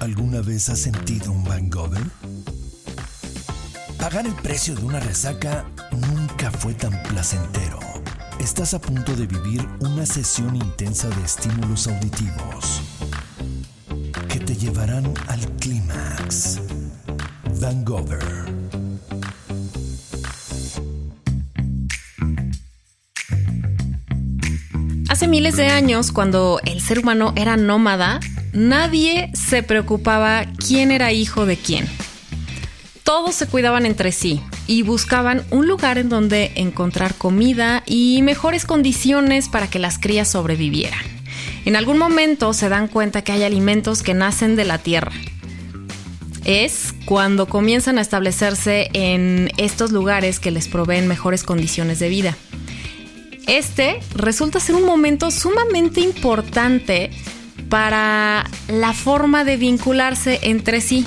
¿Alguna vez has sentido un hangover? Pagar el precio de una resaca nunca fue tan placentero. Estás a punto de vivir una sesión intensa de estímulos auditivos que te llevarán al clímax. Hangover. Hace miles de años, cuando el ser humano era nómada, nadie se preocupaba quién era hijo de quién. Todos se cuidaban entre sí y buscaban un lugar en donde encontrar comida y mejores condiciones para que las crías sobrevivieran. En algún momento se dan cuenta que hay alimentos que nacen de la tierra. Es cuando comienzan a establecerse en estos lugares que les proveen mejores condiciones de vida. Este resulta ser un momento sumamente importante para la forma de vincularse entre sí,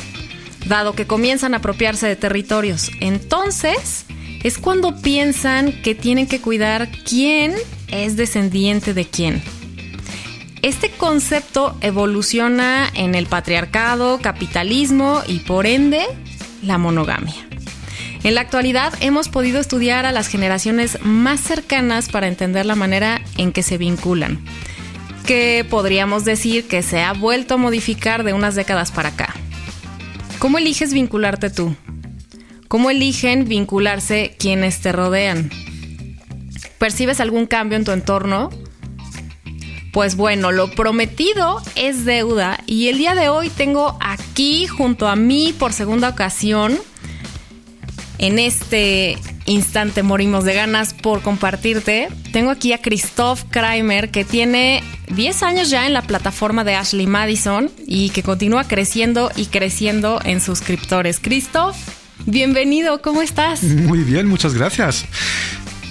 dado que comienzan a apropiarse de territorios. Entonces, es cuando piensan que tienen que cuidar quién es descendiente de quién. Este concepto evoluciona en el patriarcado, capitalismo y por ende la monogamia. En la actualidad hemos podido estudiar a las generaciones más cercanas para entender la manera en que se vinculan, que podríamos decir que se ha vuelto a modificar de unas décadas para acá. ¿Cómo eliges vincularte tú? ¿Cómo eligen vincularse quienes te rodean? ¿Percibes algún cambio en tu entorno? Pues bueno, lo prometido es deuda y el día de hoy tengo aquí junto a mí por segunda ocasión en este instante morimos de ganas por compartirte. Tengo aquí a Christoph Kramer que tiene 10 años ya en la plataforma de Ashley Madison y que continúa creciendo y creciendo en suscriptores. Christoph, bienvenido, ¿cómo estás? Muy bien, muchas gracias.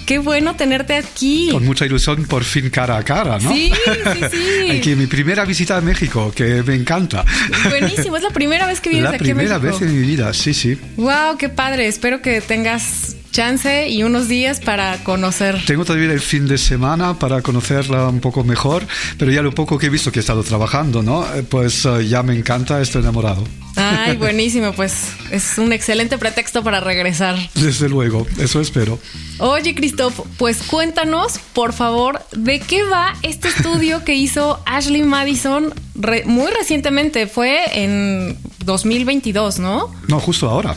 Qué bueno tenerte aquí. Con mucha ilusión, por fin cara a cara, ¿no? Sí, sí, sí. aquí mi primera visita a México, que me encanta. Buenísimo, es la primera vez que vienes la aquí a México. La primera vez en mi vida, sí, sí. Wow, qué padre. Espero que tengas chance y unos días para conocer. Tengo todavía el fin de semana para conocerla un poco mejor, pero ya lo poco que he visto que he estado trabajando, ¿no? Pues uh, ya me encanta, estoy enamorado. Ay, buenísimo, pues es un excelente pretexto para regresar. Desde luego, eso espero. Oye, Christoph, pues cuéntanos, por favor, de qué va este estudio que hizo Ashley Madison re muy recientemente. Fue en 2022, ¿no? No, justo ahora.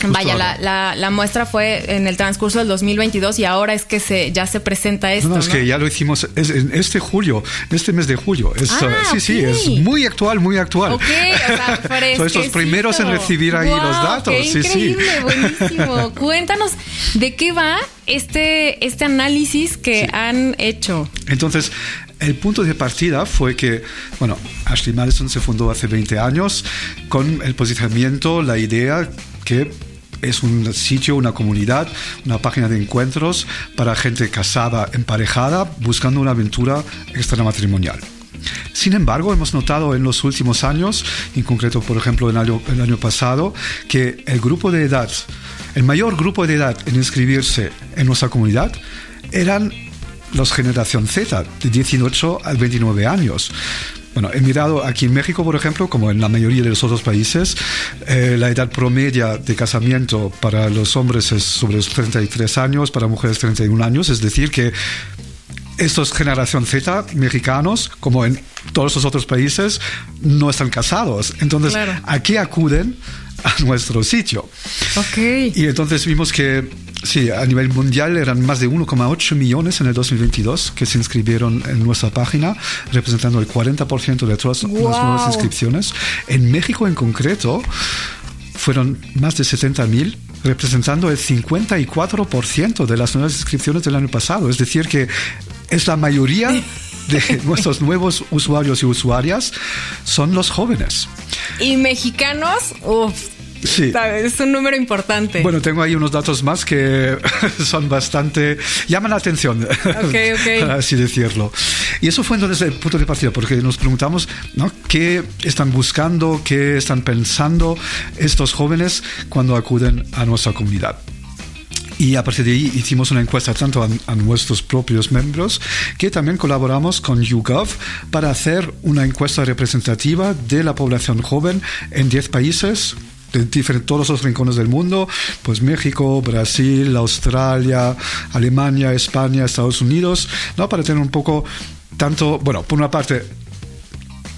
Justo Vaya, la, la, la, muestra fue en el transcurso del 2022 y ahora es que se, ya se presenta esto. No, no es ¿no? que ya lo hicimos es, en este julio, en este mes de julio. Es, Ah, uh, sí, sí, es muy actual, muy actual. Ok, o sea, Son estos primeros en recibir ahí Guau, los datos. Qué sí, increíble, sí. buenísimo. Cuéntanos de qué va este, este análisis que Sí. han hecho. Entonces, el punto de partida fue que, bueno, Ashley Madison se fundó hace 20 años con el posicionamiento, la idea que es un sitio, una comunidad, una página de encuentros para gente casada, emparejada, buscando una aventura extramatrimonial. Sin embargo, hemos notado en los últimos años, en concreto, por ejemplo, el año, el año pasado, que el grupo de edad, el mayor grupo de edad en inscribirse en nuestra comunidad eran los generación Z, de 18 a 29 años. Bueno, he mirado aquí en México, por ejemplo, como en la mayoría de los otros países, eh, la edad promedia de casamiento para los hombres es sobre los 33 años, para mujeres 31 años, es decir, que estos generación Z mexicanos, como en todos los otros países, no están casados. Entonces, Claro. ¿a qué acuden? A nuestro sitio. Y entonces vimos que, sí, a nivel mundial eran más de 1,8 millones en el 2022 que se inscribieron en nuestra página, representando el 40% de todas las Guau. nuevas inscripciones. En México en concreto fueron más de 70 mil representando el 54% de las nuevas inscripciones del año pasado. Es decir, que es la mayoría de nuestros nuevos usuarios y usuarias son los jóvenes. Y mexicanos, uff, Sí. es un número importante. Bueno, tengo ahí unos datos más que son bastante... llaman la atención, ok. así decirlo. Y eso fue entonces el punto de partida, porque nos preguntamos ¿no? qué están buscando, qué están pensando estos jóvenes cuando acuden a nuestra comunidad. Y a partir de ahí hicimos una encuesta tanto a, nuestros propios miembros que también colaboramos con YouGov para hacer una encuesta representativa de la población joven en 10 países de todos los rincones del mundo, pues México, Brasil, Australia, Alemania, España, Estados Unidos, ¿no? para tener un poco tanto, bueno, por una parte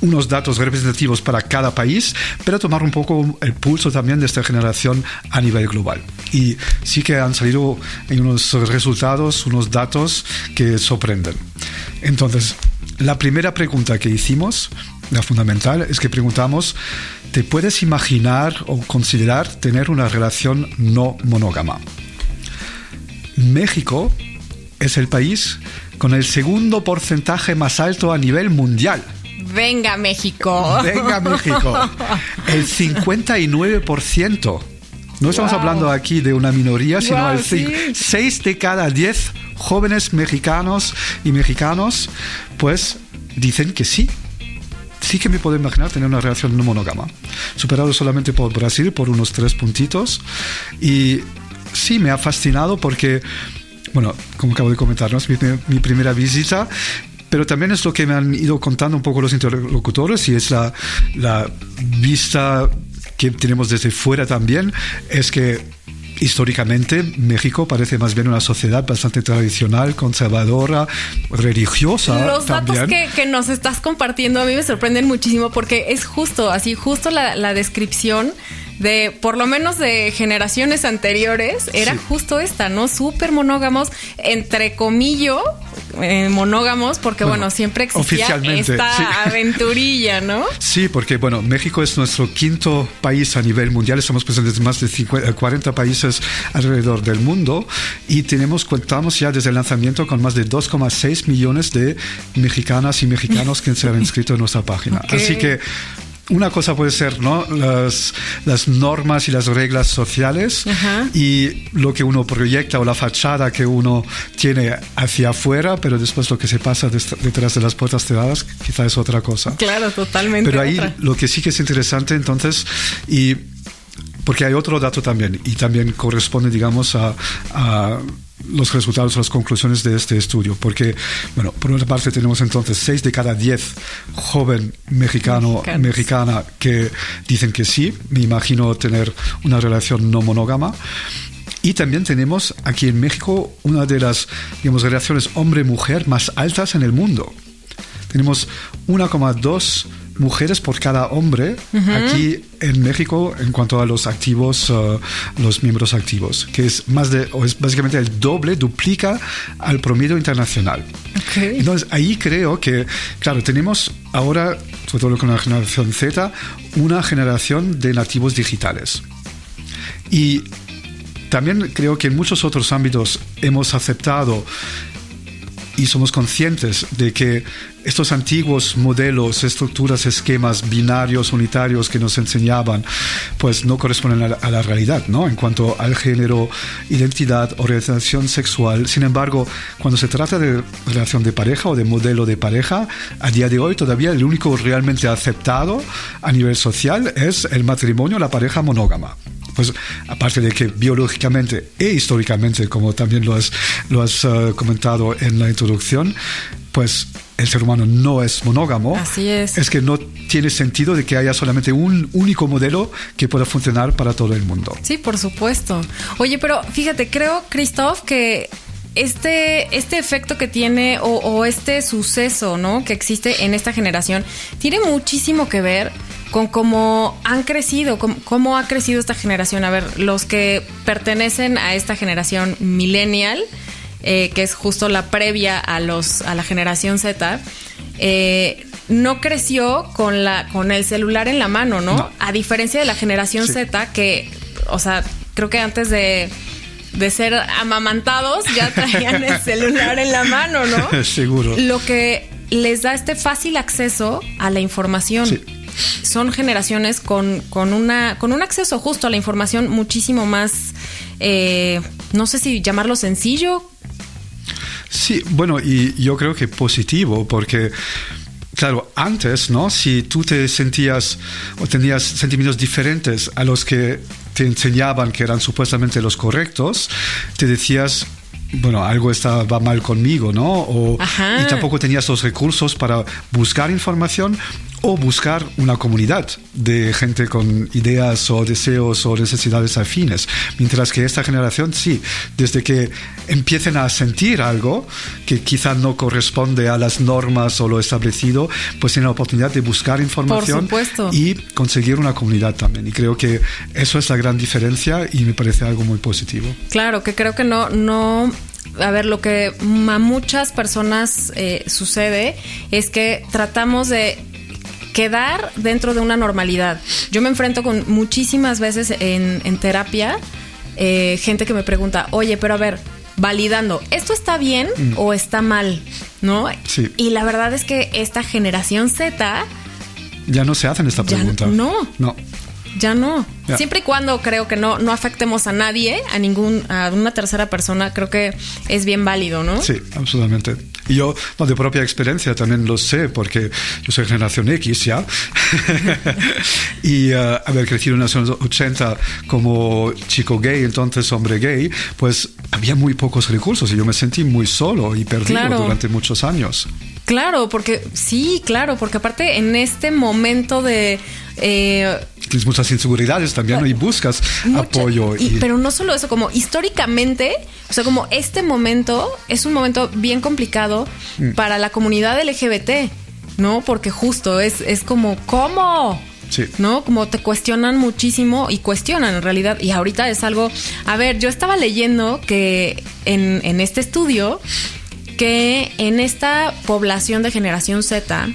unos datos representativos para cada país, pero tomar un poco el pulso también de esta generación a nivel global. Y sí que han salido unos resultados, unos datos que sorprenden. Entonces, la primera pregunta que hicimos, la fundamental, es que preguntamos, ¿te puedes imaginar o considerar tener una relación no monógama? México es el país con el segundo porcentaje más alto a nivel mundial. Venga México. Venga México. El 59%. No estamos hablando aquí de una minoría, sino el 6 de cada 10 jóvenes mexicanos y mexicanos, pues dicen que sí. Sí que me puedo imaginar tener una relación no monógama. Superado solamente por Brasil por unos tres puntitos. Y sí, me ha fascinado porque bueno, como acabo de comentar, es mi, primera visita pero también es lo que me han ido contando un poco los interlocutores y es la, la vista que tenemos desde fuera también, es que históricamente México parece más bien una sociedad bastante tradicional, conservadora, religiosa. Los datos que, que, nos estás compartiendo a mí me sorprenden muchísimo porque es justo, así, justo la, la descripción de por lo menos de generaciones anteriores era justo esta, ¿no? Súper monógamos, entre comillo, eh, monógamos, porque bueno, siempre existía esta aventurilla, ¿no? Sí, porque bueno, México es nuestro quinto país a nivel mundial, estamos presentes en más de 40 países alrededor del mundo y tenemos, contamos ya desde el lanzamiento con más de 2,6 millones de mexicanas y mexicanos que se han inscrito en nuestra página. Así que una cosa puede ser ¿no? las, las normas y las reglas sociales y lo que uno proyecta o la fachada que uno tiene hacia afuera, pero después lo que se pasa detrás de las puertas cerradas quizá es otra cosa. Claro, totalmente. Pero ahí lo que sí que es interesante entonces y porque hay otro dato también y también corresponde digamos a, a los resultados, las conclusiones de este estudio, porque, bueno, por una parte tenemos entonces 6 de cada 10 joven mexicano, mexicana que dicen que sí, me imagino tener una relación no monógama. Y también tenemos aquí en México una de las, digamos, relaciones hombre-mujer más altas en el mundo. Tenemos 1,2 mujeres por cada hombre aquí en México en cuanto a los activos, uh, los miembros activos, que es más de, o es básicamente el doble, duplica al promedio internacional. Entonces ahí creo que, claro, tenemos ahora, sobre todo con la generación Z, una generación de nativos digitales. Y también creo que en muchos otros ámbitos hemos aceptado y somos conscientes de que estos antiguos modelos, estructuras, esquemas binarios, unitarios que nos enseñaban, pues no corresponden a la, realidad, ¿no? En cuanto al género, identidad, orientación sexual. Sin embargo, cuando se trata de relación de pareja o de modelo de pareja, a día de hoy todavía el único realmente aceptado a nivel social es el matrimonio, la pareja monógama pues aparte de que biológicamente e históricamente, como también lo has, lo has eh, comentado en la introducción, pues el ser humano no es monógamo. Así es. Es que no tiene sentido de que haya solamente un único modelo que pueda funcionar para todo el mundo. Sí, por supuesto. Oye, pero fíjate, creo, Christoph, que este, este efecto que tiene o, este suceso, ¿no? Que existe en esta generación, tiene muchísimo que ver con cómo han crecido, cómo, ha crecido esta generación. A ver, los que pertenecen a esta generación millennial, eh, que es justo la previa a, los, a la generación Z, eh, no creció con, la, con el celular en la mano, ¿no? A diferencia de la generación Z, que, o sea, creo que antes de de ser amamantados ya traían el celular en la mano, ¿no? Seguro. Lo que les da este fácil acceso a la información. Sí son generaciones con, con, una, con un acceso justo a la información muchísimo más, eh, no sé si llamarlo sencillo. Sí, bueno, y yo creo que positivo, porque claro, antes, ¿no? Si tú te sentías o tenías sentimientos diferentes a los que te enseñaban que eran supuestamente los correctos, te decías, bueno, algo estaba mal conmigo, ¿no? O, y tampoco tenías los recursos para buscar información o buscar una comunidad de gente con ideas o deseos o necesidades afines. Mientras que esta generación sí, desde que empiecen a sentir algo que quizá no corresponde a las normas o lo establecido, pues tienen la oportunidad de buscar información y conseguir una comunidad también. Y creo que eso es la gran diferencia y me parece algo muy positivo. Claro, que creo que no, no a ver, lo que a muchas personas eh, sucede es que tratamos de quedar dentro de una normalidad. Yo me enfrento con muchísimas veces en, terapia eh, gente que me pregunta, oye, pero a ver, validando, ¿esto está bien mm. o está mal? ¿No? Sí. Y la verdad es que esta generación Z... Ya no se hacen esta pregunta. No. No. Ya no. Siempre y cuando creo que no, no afectemos a nadie, a ningún, a una tercera persona, creo que es bien válido, ¿no? Sí, absolutamente. Y yo, de propia experiencia, también lo sé, porque yo soy generación X ya. y uh, haber crecido en los años 80 como chico gay, entonces hombre gay, pues había muy pocos recursos y yo me sentí muy solo y perdido durante muchos años. Claro, porque sí, claro, porque aparte en este momento de... Eh, Tienes muchas inseguridades también y buscas apoyo. Y, pero no solo eso, como históricamente, o sea, como este momento es un momento bien complicado mm. para la comunidad LGBT, ¿no? Porque justo es, es como, ¿cómo? Sí. ¿No? Como te cuestionan muchísimo y cuestionan en realidad. Y ahorita es algo. A ver, yo estaba leyendo que en, en este estudio que en esta población de generación Z,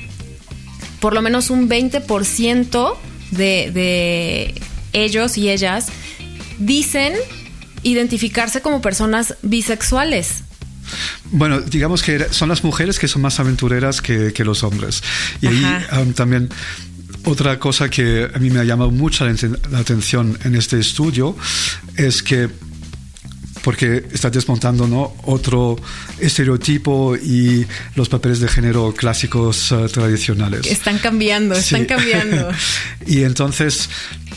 por lo menos un 20% de, de ellos y ellas dicen identificarse como personas bisexuales. Bueno, digamos que son las mujeres que son más aventureras que, los hombres. Y ahí um, también otra cosa que a mí me ha llamado mucho la atención en este estudio es que porque está desmontando ¿no? otro estereotipo y los papeles de género clásicos eh, tradicionales. Están cambiando, están cambiando. y entonces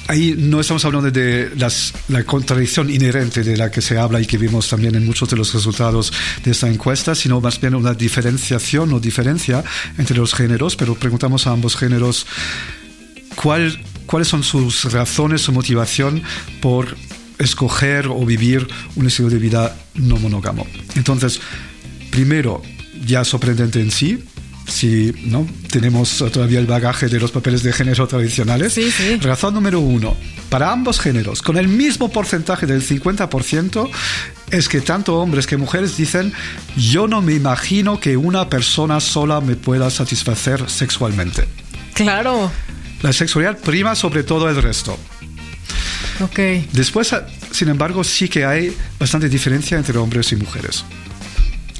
ahí no estamos hablando de las, la contradicción inherente de la que se habla y que vimos también en muchos de los resultados de esta encuesta, sino más bien una diferenciación o diferencia entre los géneros, pero preguntamos a ambos géneros cuál, cuáles son sus razones, su motivación por escoger o vivir un estilo de vida no monógamo. Entonces, primero, ya sorprendente en sí, si no tenemos todavía el bagaje de los papeles de género tradicionales. Sí, sí. Razón número uno, para ambos géneros, con el mismo porcentaje del 50%, es que tanto hombres que mujeres dicen, yo no me imagino que una persona sola me pueda satisfacer sexualmente. Claro. La sexualidad prima sobre todo el resto. Okay. Después, sin embargo, sí que hay bastante diferencia entre hombres y mujeres.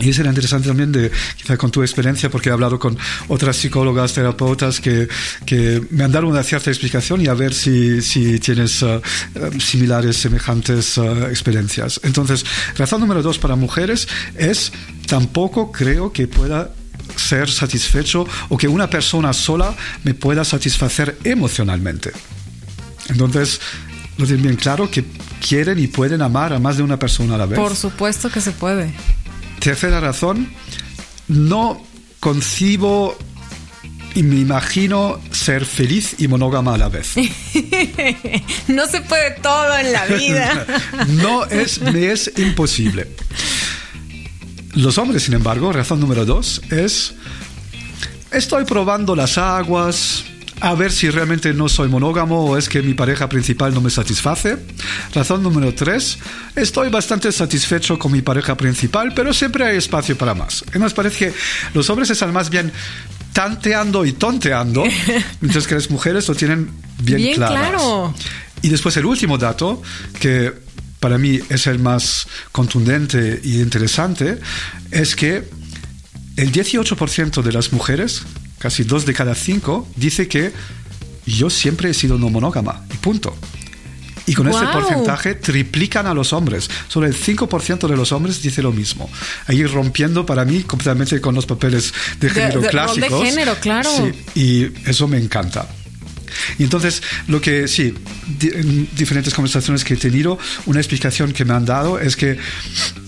Y será interesante también, de, quizá con tu experiencia, porque he hablado con otras psicólogas, terapeutas que, que me han dado una cierta explicación y a ver si, si tienes uh, similares, semejantes uh, experiencias. Entonces, razón número dos para mujeres es tampoco creo que pueda ser satisfecho o que una persona sola me pueda satisfacer emocionalmente. Entonces, lo tienen bien claro que quieren y pueden amar a más de una persona a la vez. Por supuesto que se puede. Tercera razón, no concibo y me imagino ser feliz y monógama a la vez. no se puede todo en la vida. no es, me es imposible. Los hombres, sin embargo, razón número dos es, estoy probando las aguas, a ver si realmente no soy monógamo o es que mi pareja principal no me satisface. Razón número tres, estoy bastante satisfecho con mi pareja principal, pero siempre hay espacio para más. Y nos parece que los hombres están más bien tanteando y tonteando, mientras que las mujeres lo tienen bien, claro. Y después el último dato, que para mí es el más contundente y interesante, es que el 18% de las mujeres casi dos de cada cinco, dice que yo siempre he sido no monógama, y punto. Y con este Guau. porcentaje triplican a los hombres. Solo el 5% de los hombres dice lo mismo. Ahí rompiendo para mí completamente con los papeles de género de rol de clásicos. género, claro. Sí, y eso me encanta. Y entonces, lo que sí, di- en diferentes conversaciones que he tenido, una explicación que me han dado es que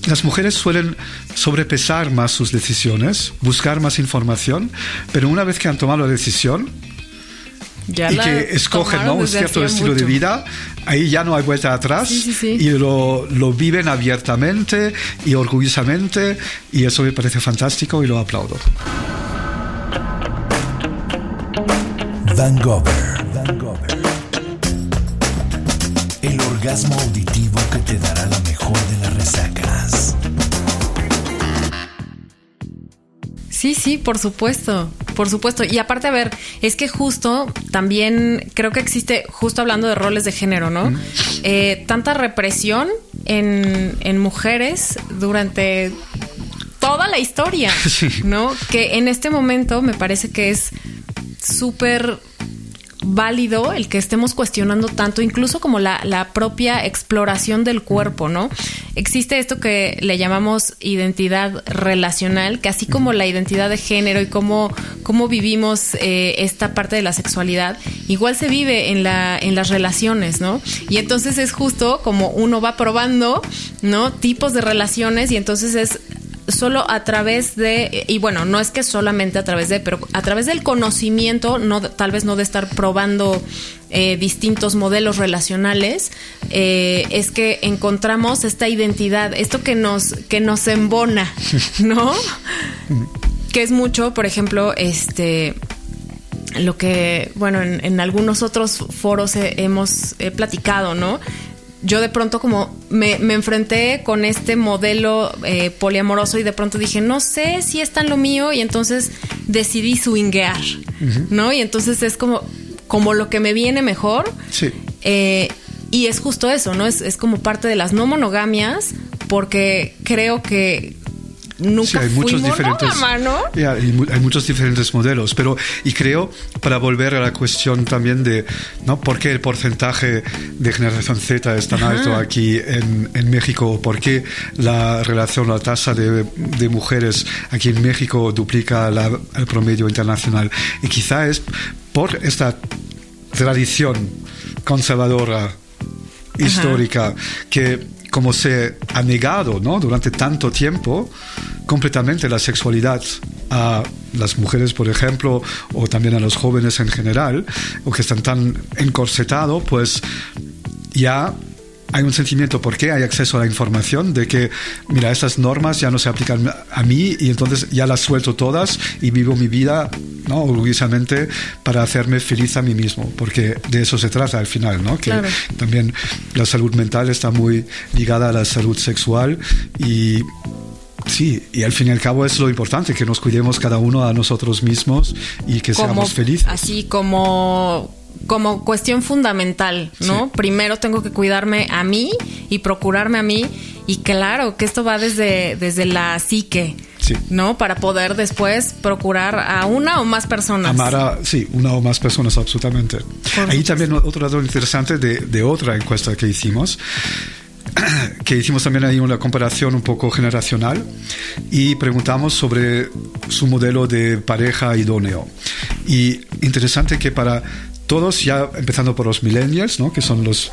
las mujeres suelen sobrepesar más sus decisiones, buscar más información, pero una vez que han tomado la decisión Ya y la que escogen ¿no? un cierto estilo de vida, ahí ya no hay vuelta atrás Sí, sí, sí. y lo, lo viven abiertamente y orgullosamente y eso me parece fantástico y lo aplaudo. Van Gogher. El orgasmo auditivo que te dará la mejor de las resacas. Sí, sí, por supuesto, por supuesto. Y aparte, a ver, es que justo también creo que existe, justo hablando de roles de género, ¿no? Eh, tanta represión en, en mujeres durante toda la historia. ¿no? Que en este momento me parece que es súper válido el que estemos cuestionando tanto, incluso como la, la propia exploración del cuerpo, ¿no? Existe esto que le llamamos identidad relacional, que así como la identidad de género y cómo, cómo vivimos eh, esta parte de la sexualidad, igual se vive en, la, en las relaciones, ¿no? Y entonces es justo como uno va probando, ¿no? Tipos de relaciones y entonces es solo a través de, y bueno, no es que solamente a través de, pero a través del conocimiento, no, tal vez no de estar probando eh, distintos modelos relacionales, eh, es que encontramos esta identidad, esto que nos, que nos embona, ¿no? que es mucho, por ejemplo, este lo que, bueno, en, en algunos otros foros he- hemos he platicado, ¿no? Yo de pronto como me, me enfrenté con este modelo eh, poliamoroso y de pronto dije, no sé si es tan lo mío y entonces decidí swinguear, ¿no? Y entonces es como, como lo que me viene mejor. Sí. Eh, y es justo eso, ¿no? Es, es como parte de las no monogamias porque creo que nunca Sí, hay muchos diferentes. monógama, ¿no? Ya, hay, hay muchos diferentes modelos, pero y creo para volver a la cuestión también de no por qué el porcentaje de generación Z es tan alto aquí en, en México, por qué la relación, la tasa de, de mujeres aquí en México duplica la- el promedio internacional y quizá es por esta tradición conservadora histórica que como se ha negado ¿no? durante tanto tiempo completamente la sexualidad a las mujeres, por ejemplo, o también a los jóvenes en general, o que están tan encorsetados, pues ya hay un sentimiento, porque hay acceso a la información, de que, mira, estas normas ya no se aplican a mí y entonces ya las suelto todas y vivo mi vida ¿no? orgullosamente para hacerme feliz a mí mismo, porque de eso se trata al final, ¿no? Que Claro. también la salud mental está muy ligada a la salud sexual y sí, y al fin y al cabo es lo importante, que nos cuidemos cada uno a nosotros mismos y que seamos felices. Así como como cuestión fundamental, ¿no? Sí. Primero tengo que cuidarme a mí y procurarme a mí y claro que esto va desde desde la psique, Sí. ¿no? Para poder después procurar a una o más personas. Amar a, sí, una o más personas, absolutamente. Ahí también otro dato interesante de, de otra encuesta que hicimos, que hicimos también ahí una comparación un poco generacional y preguntamos sobre su modelo de pareja idóneo. Y interesante que para todos, ya empezando por los millennials, ¿no? que son los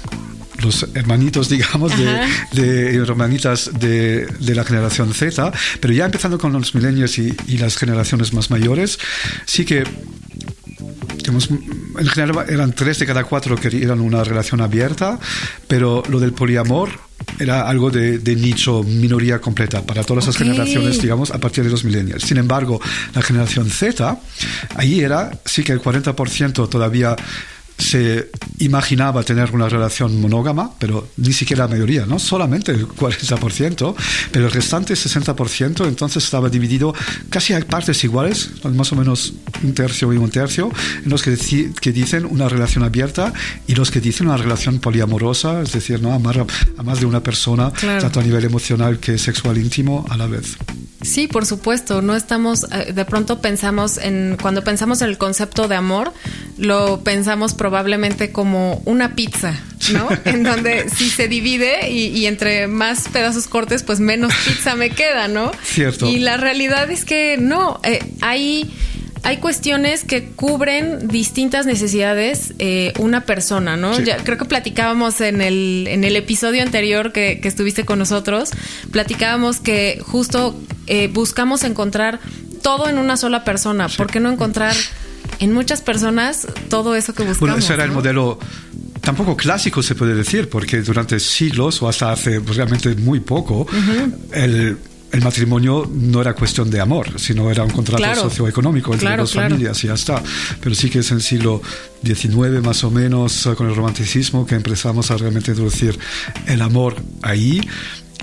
los hermanitos, digamos, de, de hermanitas de, de la generación Z, pero ya empezando con los millennials y, y las generaciones más mayores, sí que digamos, en general eran tres de cada cuatro que eran una relación abierta, pero lo del poliamor era algo de, de nicho, minoría completa para todas las Ok. generaciones, digamos, a partir de los millennials. Sin embargo, la generación Z, ahí era, sí que el 40% todavía se imaginaba tener una relación monógama, pero ni siquiera la mayoría, ¿no? Solamente el 40%, pero el restante 60% entonces estaba dividido casi a partes iguales, más o menos un tercio y un tercio, en los que, dicen una relación abierta y los que dicen una relación poliamorosa, es decir, ¿no? Amar a, a más de una persona, Claro. tanto a nivel emocional que sexual íntimo a la vez. Sí, por supuesto. No estamos, eh, de pronto pensamos en, cuando pensamos en el concepto de amor, lo pensamos probablemente como una pizza, ¿no? en donde si se divide y, entre más pedazos cortes, pues menos pizza me queda, ¿no? Cierto. Y la realidad es que no, eh, hay hay cuestiones que cubren distintas necesidades eh, una persona, ¿no? Ya, creo que platicábamos en el, en el episodio anterior que, estuviste con nosotros, platicábamos que justo eh, buscamos encontrar todo en una sola persona. ¿Por qué no encontrar en muchas personas todo eso que buscamos? Bueno, ese era el modelo tampoco clásico se puede decir, porque durante siglos o hasta hace pues, realmente muy poco, el el matrimonio no era cuestión de amor, sino era un contrato socioeconómico entre dos familias y ya está. Pero sí que es en el siglo XIX más o menos, con el romanticismo, que empezamos a realmente introducir el amor ahí.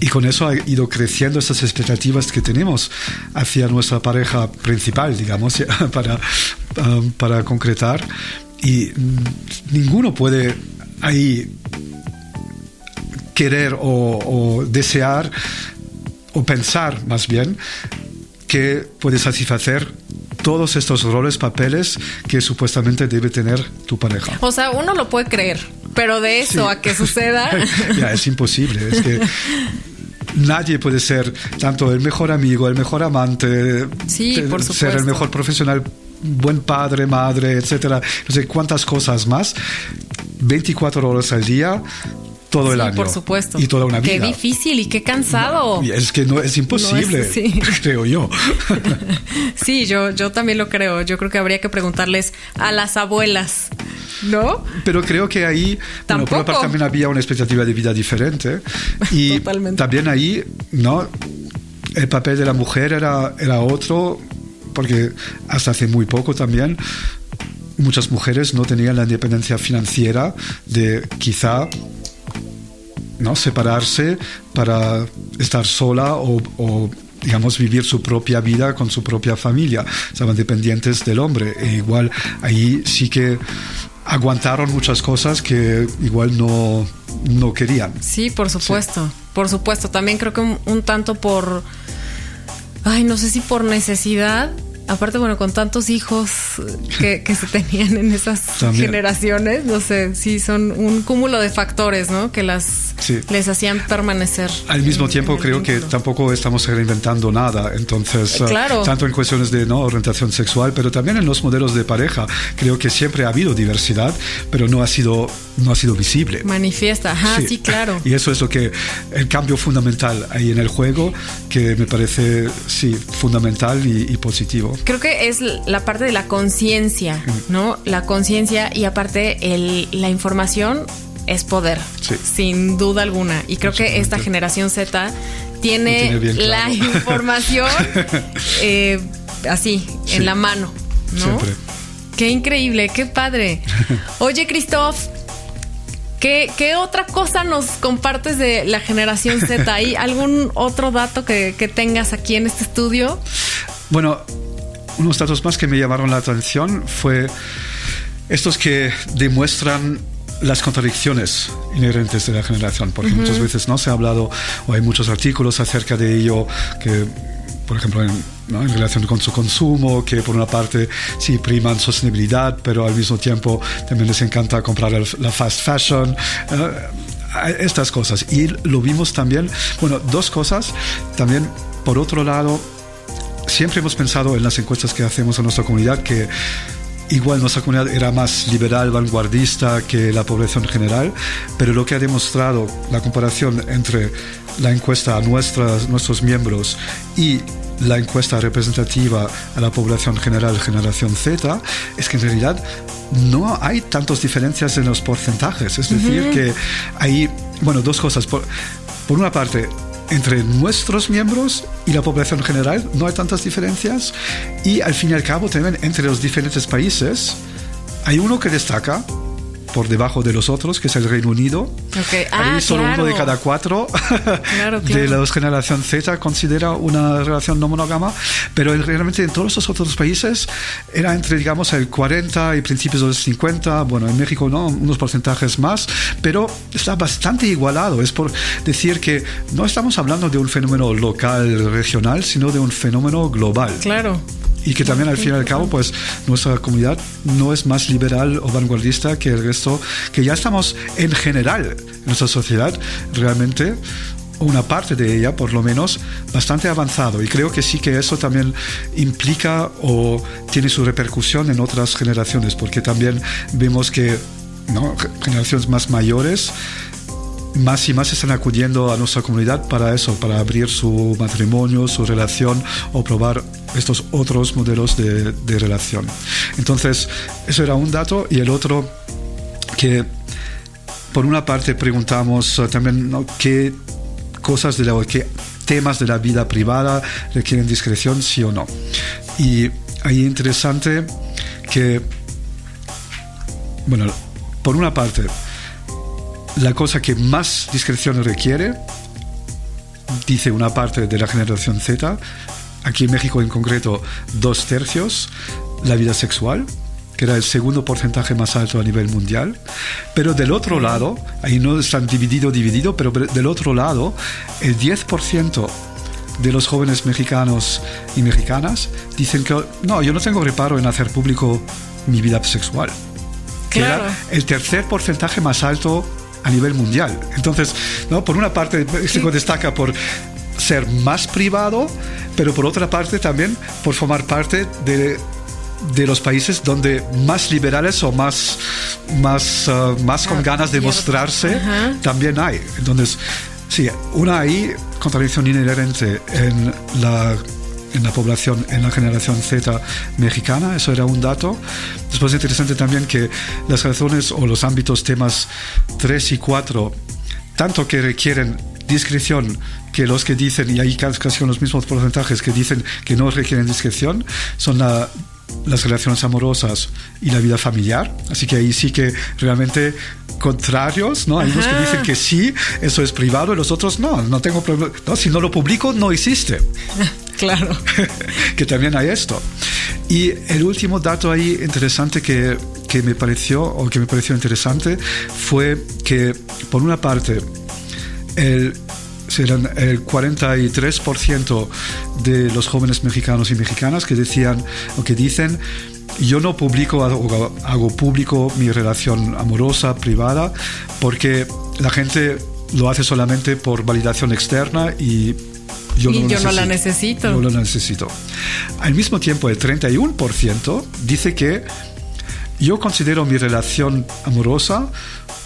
Y con eso ha ido creciendo estas expectativas que tenemos hacia nuestra pareja principal, digamos, para, um, para concretar. Y ninguno puede ahí querer o, o desear o pensar más bien que puede satisfacer todos estos roles, papeles que supuestamente debe tener tu pareja. O sea, uno lo puede creer, pero de eso a que suceda... ya, es imposible. Es que nadie puede ser tanto el mejor amigo, el mejor amante, sí, por ser el mejor profesional, buen padre, madre, etcétera. No sé cuántas cosas más. 24 horas al día todo el año. Por supuesto. Y toda una vida. Qué difícil y qué cansado. es que no es imposible, creo yo. sí, yo, yo también lo creo. Yo creo que habría que preguntarles a las abuelas, ¿no? Pero creo que ahí, bueno, por una parte también había una expectativa de vida diferente. Y también ahí, ¿no? El papel de la mujer era, era otro, porque hasta hace muy poco también muchas mujeres no tenían la independencia financiera de quizá ¿no? separarse para estar sola o, digamos, vivir su propia vida con su propia familia. Estaban dependientes del hombre. E igual ahí sí que aguantaron muchas cosas que igual no, no querían. Sí, por supuesto. Por supuesto. También creo que un tanto por... Ay, no sé si por necesidad aparte, bueno, con tantos hijos que, se tenían en esas generaciones, no sé, sí son un cúmulo de factores, ¿no? Que las les hacían permanecer. Al mismo tiempo, creo que tampoco estamos reinventando nada. Entonces, eh, claro. tanto en cuestiones de ¿no? orientación sexual, pero también en los modelos de pareja, creo que siempre ha habido diversidad, pero no ha sido, no ha sido visible. Manifiesta, ajá, sí, claro. Y eso es lo que, el cambio fundamental ahí en el juego, que me parece, sí, fundamental y positivo. Creo que es la parte de la conciencia, ¿no? La conciencia y aparte el, la información es poder, sin duda alguna. Y creo que esta generación Z tiene, la información eh, así, en la mano, ¿no? Siempre. Qué increíble, qué padre. Oye, Christoph, ¿Qué, ¿Qué, otra cosa nos compartes de la generación Z? ¿Hay algún otro dato que, que, tengas aquí en este estudio? Bueno, unos datos más que me llamaron la atención fue estos que demuestran las contradicciones inherentes de la generación, porque muchas veces no se ha hablado o hay muchos artículos acerca de ello que por ejemplo, en, relación con su consumo, que por una parte sí priman sostenibilidad, pero al mismo tiempo también les encanta comprar la fast fashion. Eh, estas cosas. Y lo vimos también, bueno, dos cosas. También, por otro lado, siempre hemos pensado en las encuestas que hacemos en nuestra comunidad que igual nuestra comunidad era más liberal, vanguardista que la población general, pero lo que ha demostrado la comparación entre la encuesta a nuestras, nuestros miembros y la encuesta representativa a la población general, generación Z, es que en realidad no hay tantas diferencias en los porcentajes. Es decir, que hay, bueno, dos cosas. Por, por una parte, entre nuestros miembros y la población general. No hay tantas diferencias. Y al fin y al cabo también entre los diferentes países hay uno que destaca por debajo de los otros, que es el Reino Unido. Okay. Ah, solo uno de cada cuatro de la generación Z considera una relación no monógama, pero realmente en todos los otros países era entre, digamos, el 40 y principios de los 50, bueno, en México no, unos porcentajes más, pero está bastante igualado. Es por decir que no estamos hablando de un fenómeno local, regional, sino de un fenómeno global. Claro. Y que también al fin y al cabo pues nuestra comunidad no es más liberal o vanguardista que el resto, que ya estamos en general en nuestra sociedad realmente una parte de ella, por lo menos, bastante avanzado. Y creo que sí que eso también implica o tiene su repercusión en otras generaciones, porque también vemos que ¿no? generaciones más mayores más y más están acudiendo a nuestra comunidad para eso, para abrir su matrimonio, su relación o probar estos otros modelos de, de relación. Entonces, eso era un dato y el otro que por una parte preguntamos eh, también qué cosas de la, qué temas de la vida privada requieren discreción, sí o no. Y ahí interesante que, bueno, por una parte, la cosa que más discreción requiere, dice una parte de la generación Z, aquí en México en concreto dos tercios, la vida sexual, que era el segundo porcentaje más alto a nivel mundial. Pero del otro lado, ahí no están dividido, dividido, pero del otro lado, el 10% de los jóvenes mexicanos y mexicanas dicen que no, yo no tengo reparo en hacer público mi vida sexual. Que era el tercer porcentaje más alto a nivel mundial. Entonces, ¿no? por una parte, México destaca por ser más privado, pero por otra parte también por formar parte de, de los países donde más liberales o más, más, uh, más con ganas de mostrarse también hay. Entonces, sí, una hay contradicción inherente en la en la población, en la generación Z mexicana, eso era un dato. Después es interesante también que las razones o los ámbitos temas 3 y 4, tanto que requieren discreción que los que dicen, y hay casi con los mismos porcentajes que dicen que no requieren discreción, son la las relaciones amorosas y la vida familiar. Así que ahí sí que realmente contrarios, ¿no? Hay unos que dicen que sí, eso es privado y los otros no, no tengo problema. No, si no lo publico, no existe. Claro. que también hay esto. Y el último dato ahí interesante que, que me pareció, o que me pareció interesante, fue que, por una parte, el eran el 43% de los jóvenes mexicanos y mexicanas que decían o que dicen yo no publico hago, hago público mi relación amorosa privada porque la gente lo hace solamente por validación externa y yo, no, yo no, la necesito. No lo necesito. Al mismo tiempo, el 31% dice que yo considero mi relación amorosa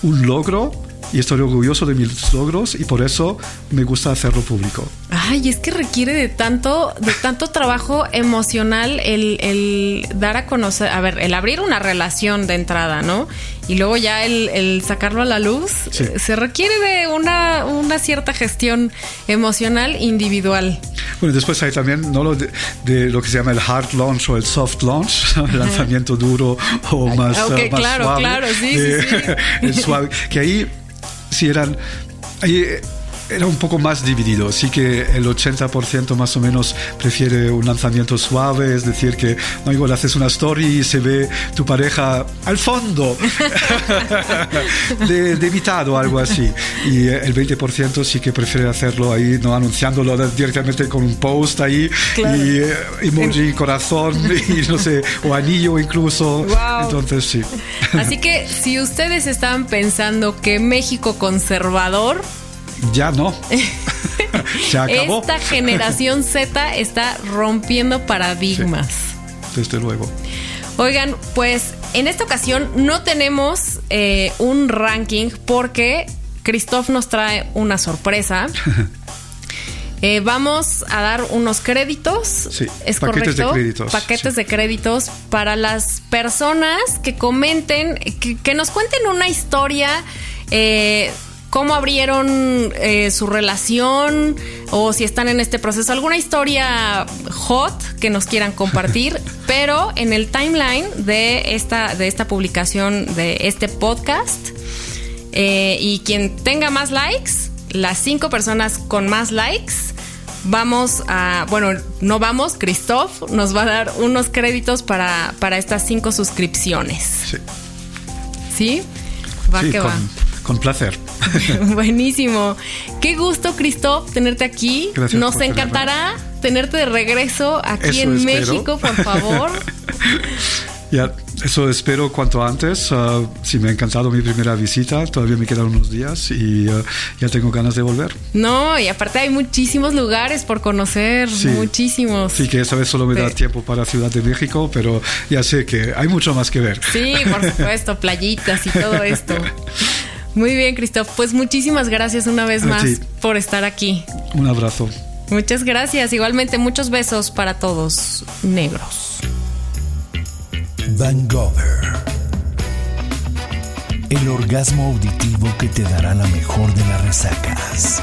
un logro y estoy orgulloso de mis logros y por eso me gusta hacerlo público. Ay, es que requiere de tanto, de tanto trabajo emocional el, el dar a conocer, a ver, el abrir una relación de entrada, ¿no? Y luego ya el, sacarlo a la luz, se requiere de una, una cierta gestión emocional individual. Bueno, después hay también ¿no? lo de, lo que se llama el hard launch o el soft launch, el lanzamiento duro o más, okay, más claro, suave. Claro, sí, sí, sí. el suave. Que ahí si eran... Ahí era un poco más dividido. Sí que el 80% más o menos prefiere un lanzamiento suave, es decir, que no igual haces una story y se ve tu pareja al fondo, de, de invitado, algo así. Y el 20% sí que prefiere hacerlo ahí, no anunciándolo directamente con un post ahí, Claro. y eh, emoji, corazón, y no sé, o anillo incluso. Wow. Entonces sí. Así que si ustedes estaban pensando que México conservador, Ya no. Se acabó. esta generación Z está rompiendo paradigmas. Desde luego. Oigan, pues en esta ocasión no tenemos eh, un ranking porque Christoph nos trae una sorpresa. Eh, vamos a dar unos créditos. Sí, ¿Es paquetes de correcto? créditos, Paquetes sí. de créditos para las personas que comenten, que, que nos cuenten una historia. eh, cómo abrieron eh, su relación o si están en este proceso, alguna historia hot que nos quieran compartir, pero en el timeline de esta, de esta publicación, de este podcast, eh, y quien tenga más likes, las cinco personas con más likes, vamos a, bueno, no vamos, Christoph nos va a dar unos créditos para, para estas cinco suscripciones. Sí. ¿Sí? Va Sí, que con, va. con placer. Buenísimo. Qué gusto, Christoph, tenerte aquí. Gracias Nos tenerme. encantará tenerte de regreso aquí en México, por favor. Ya, eso espero cuanto antes. Uh, sí, me ha encantado mi primera visita. Todavía me quedan unos días y uh, ya tengo ganas de volver. No, y aparte hay muchísimos lugares por conocer, muchísimos. Sí, que esta vez solo me da tiempo para Ciudad de México, pero ya sé que hay mucho más que ver. Sí, por supuesto, playitas y todo esto. Muy bien, Cristóbal. Pues muchísimas gracias una vez más por estar aquí. Un abrazo. Muchas gracias. Igualmente, muchos besos para todos negros. Van El orgasmo auditivo que te dará la mejor de las resacas.